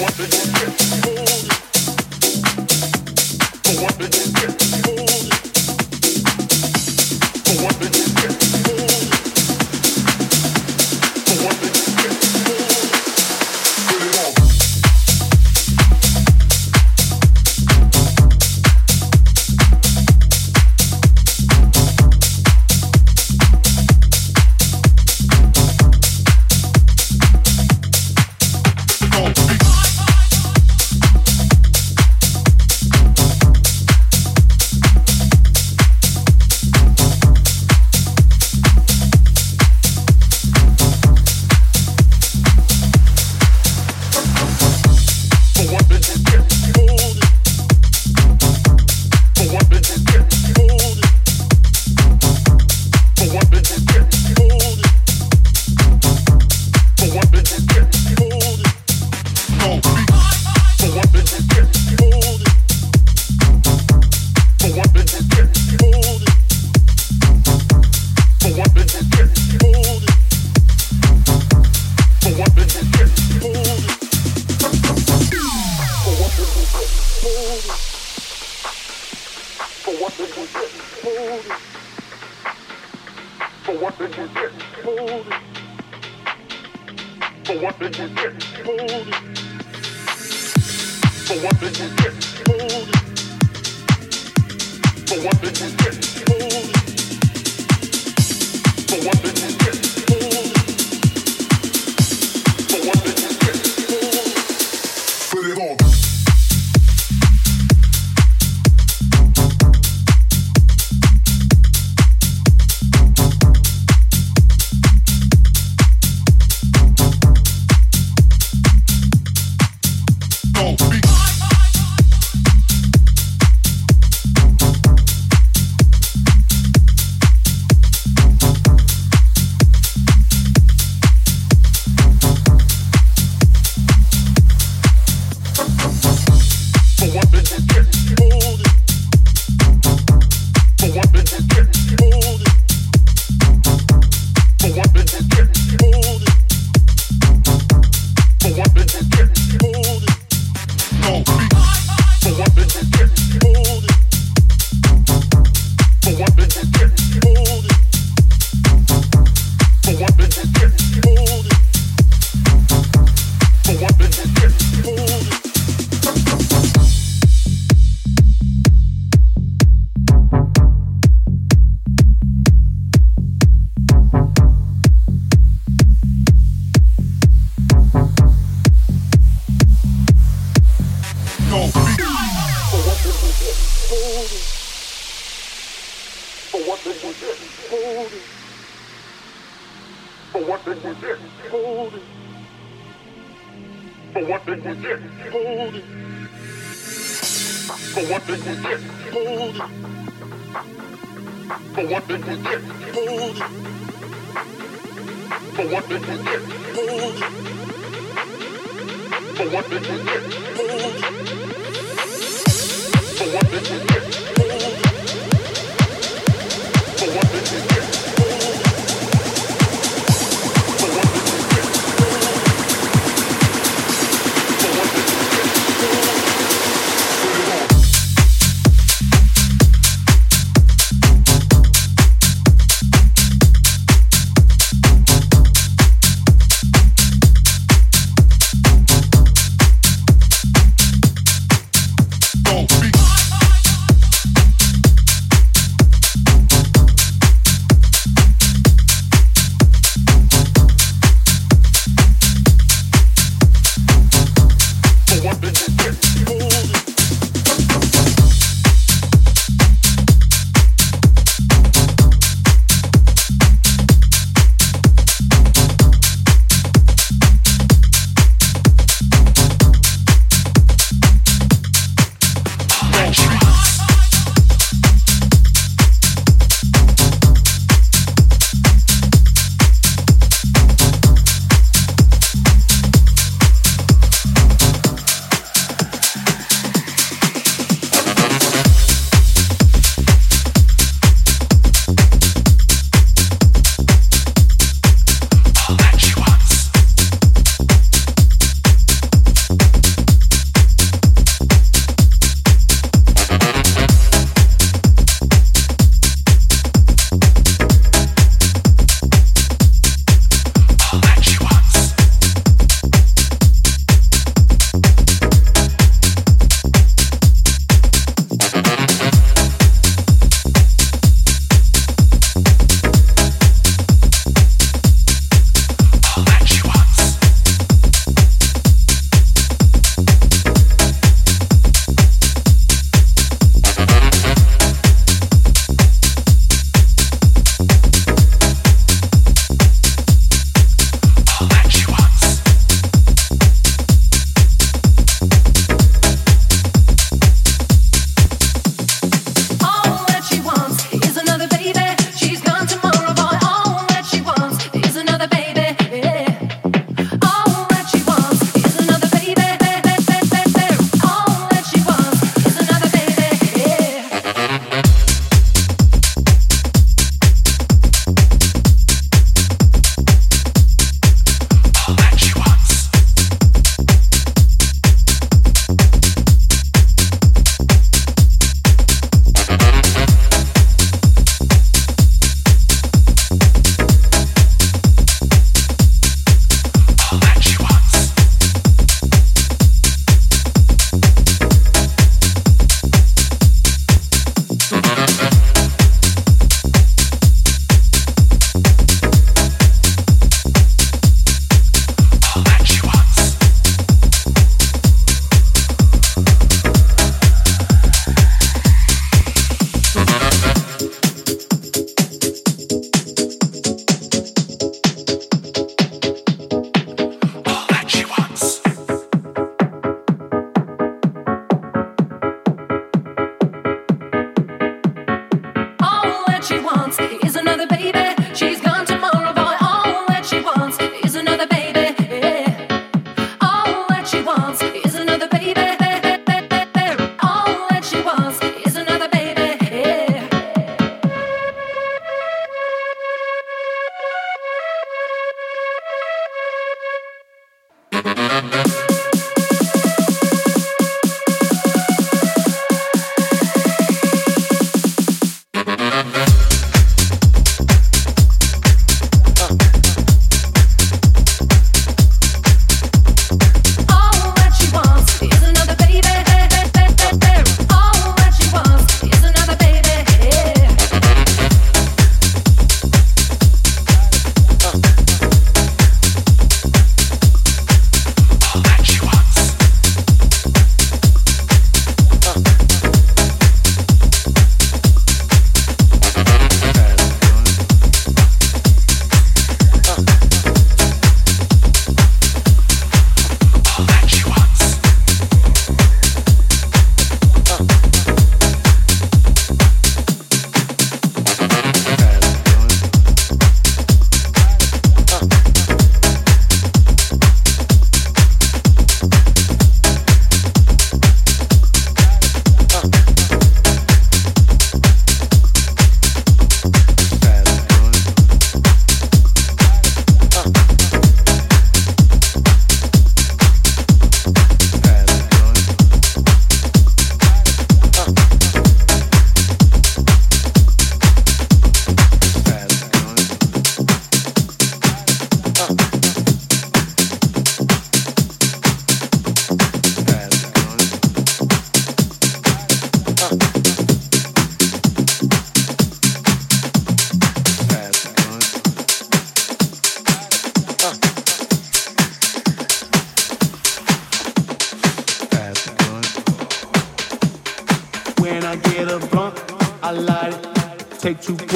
want to get rich.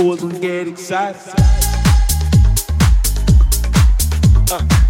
fools and get excited. Uh.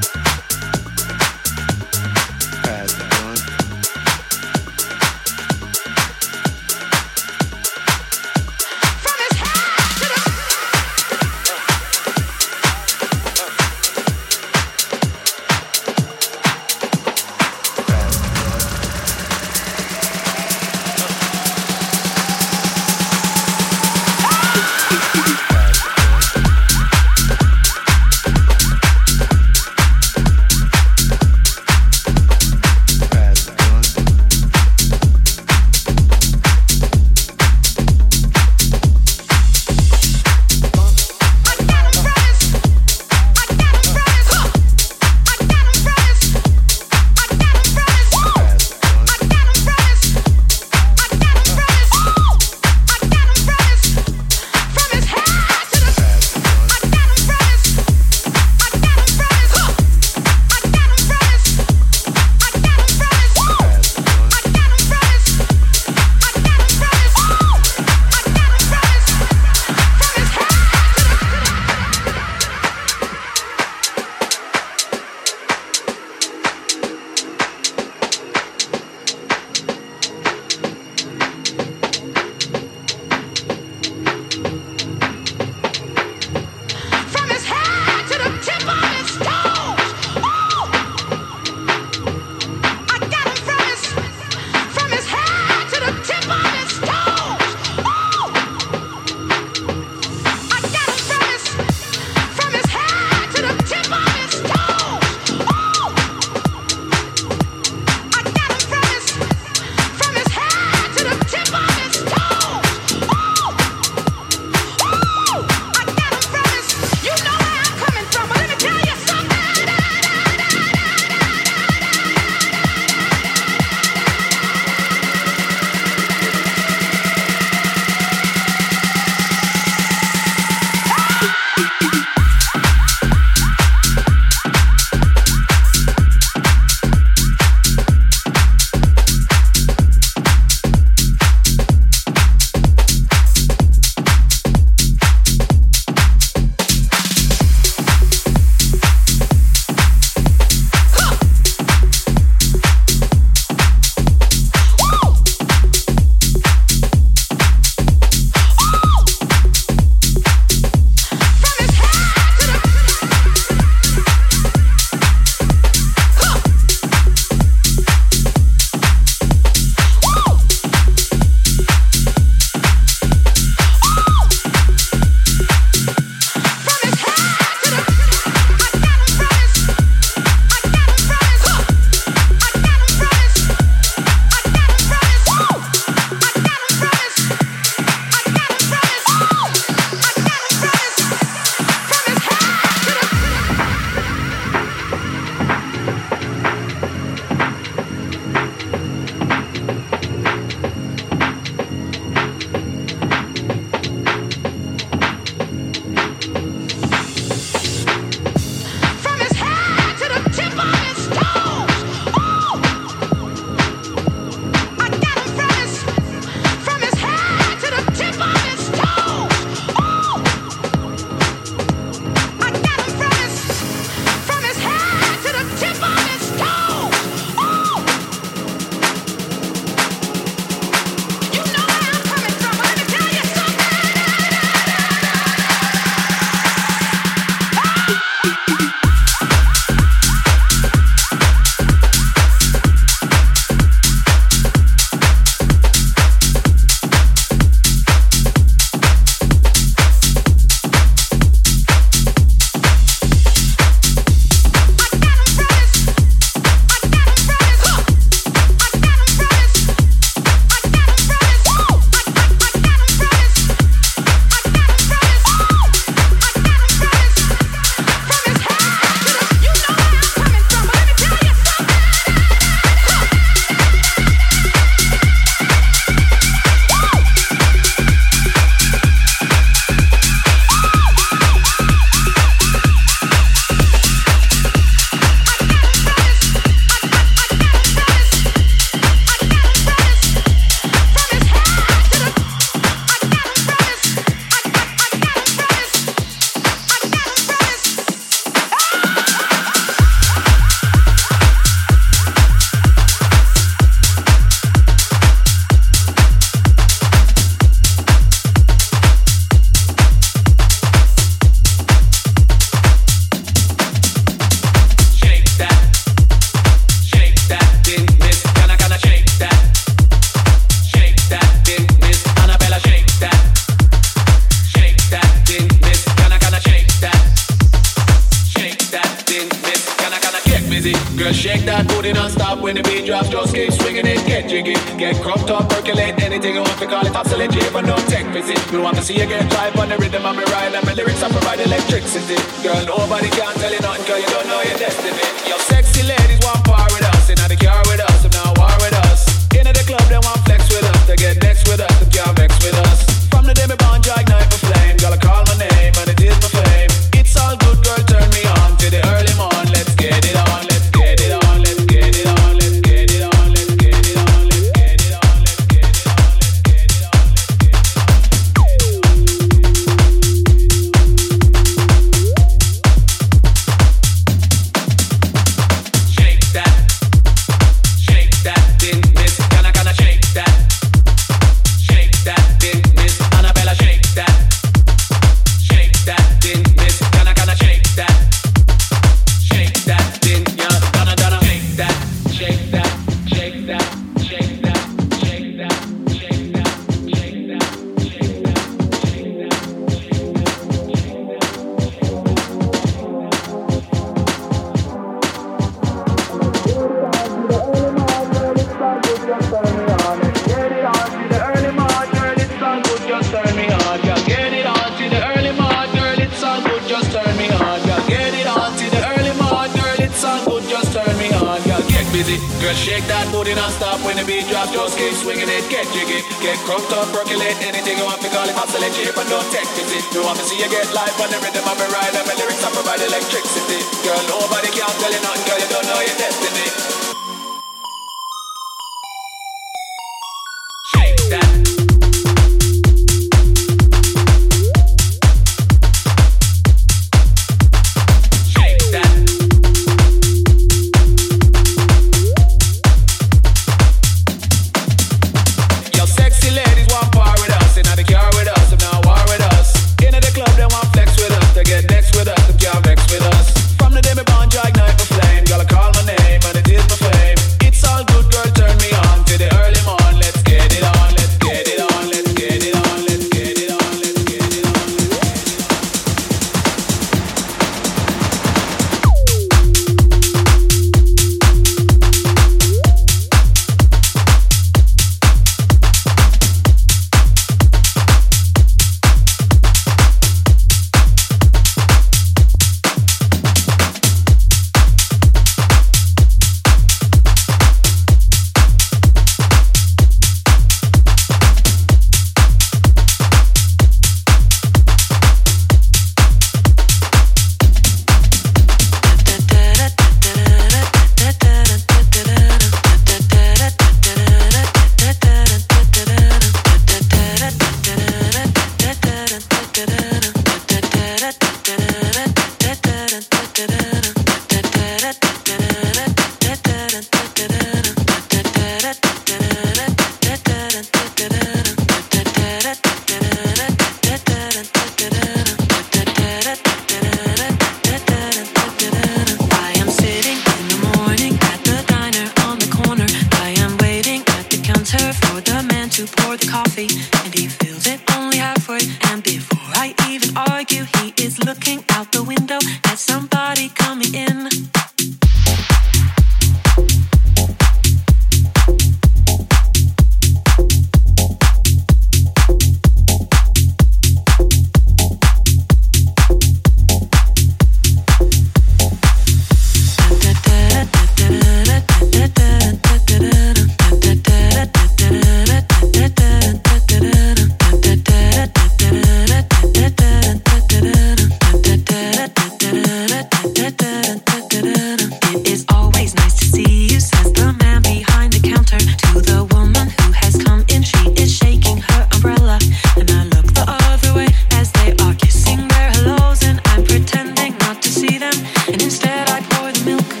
And instead I pour the milk.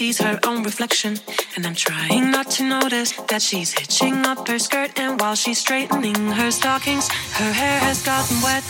sees her own reflection. And I'm trying not to notice that she's hitching up her skirt. And while she's straightening her stockings, her hair has gotten wet.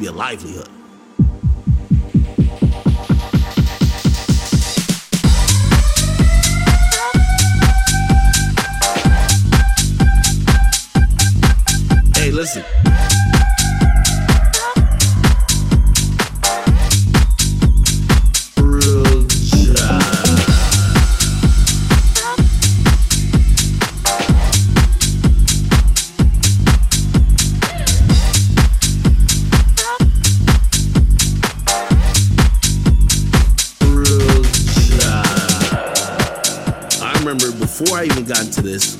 Be a livelihood. This,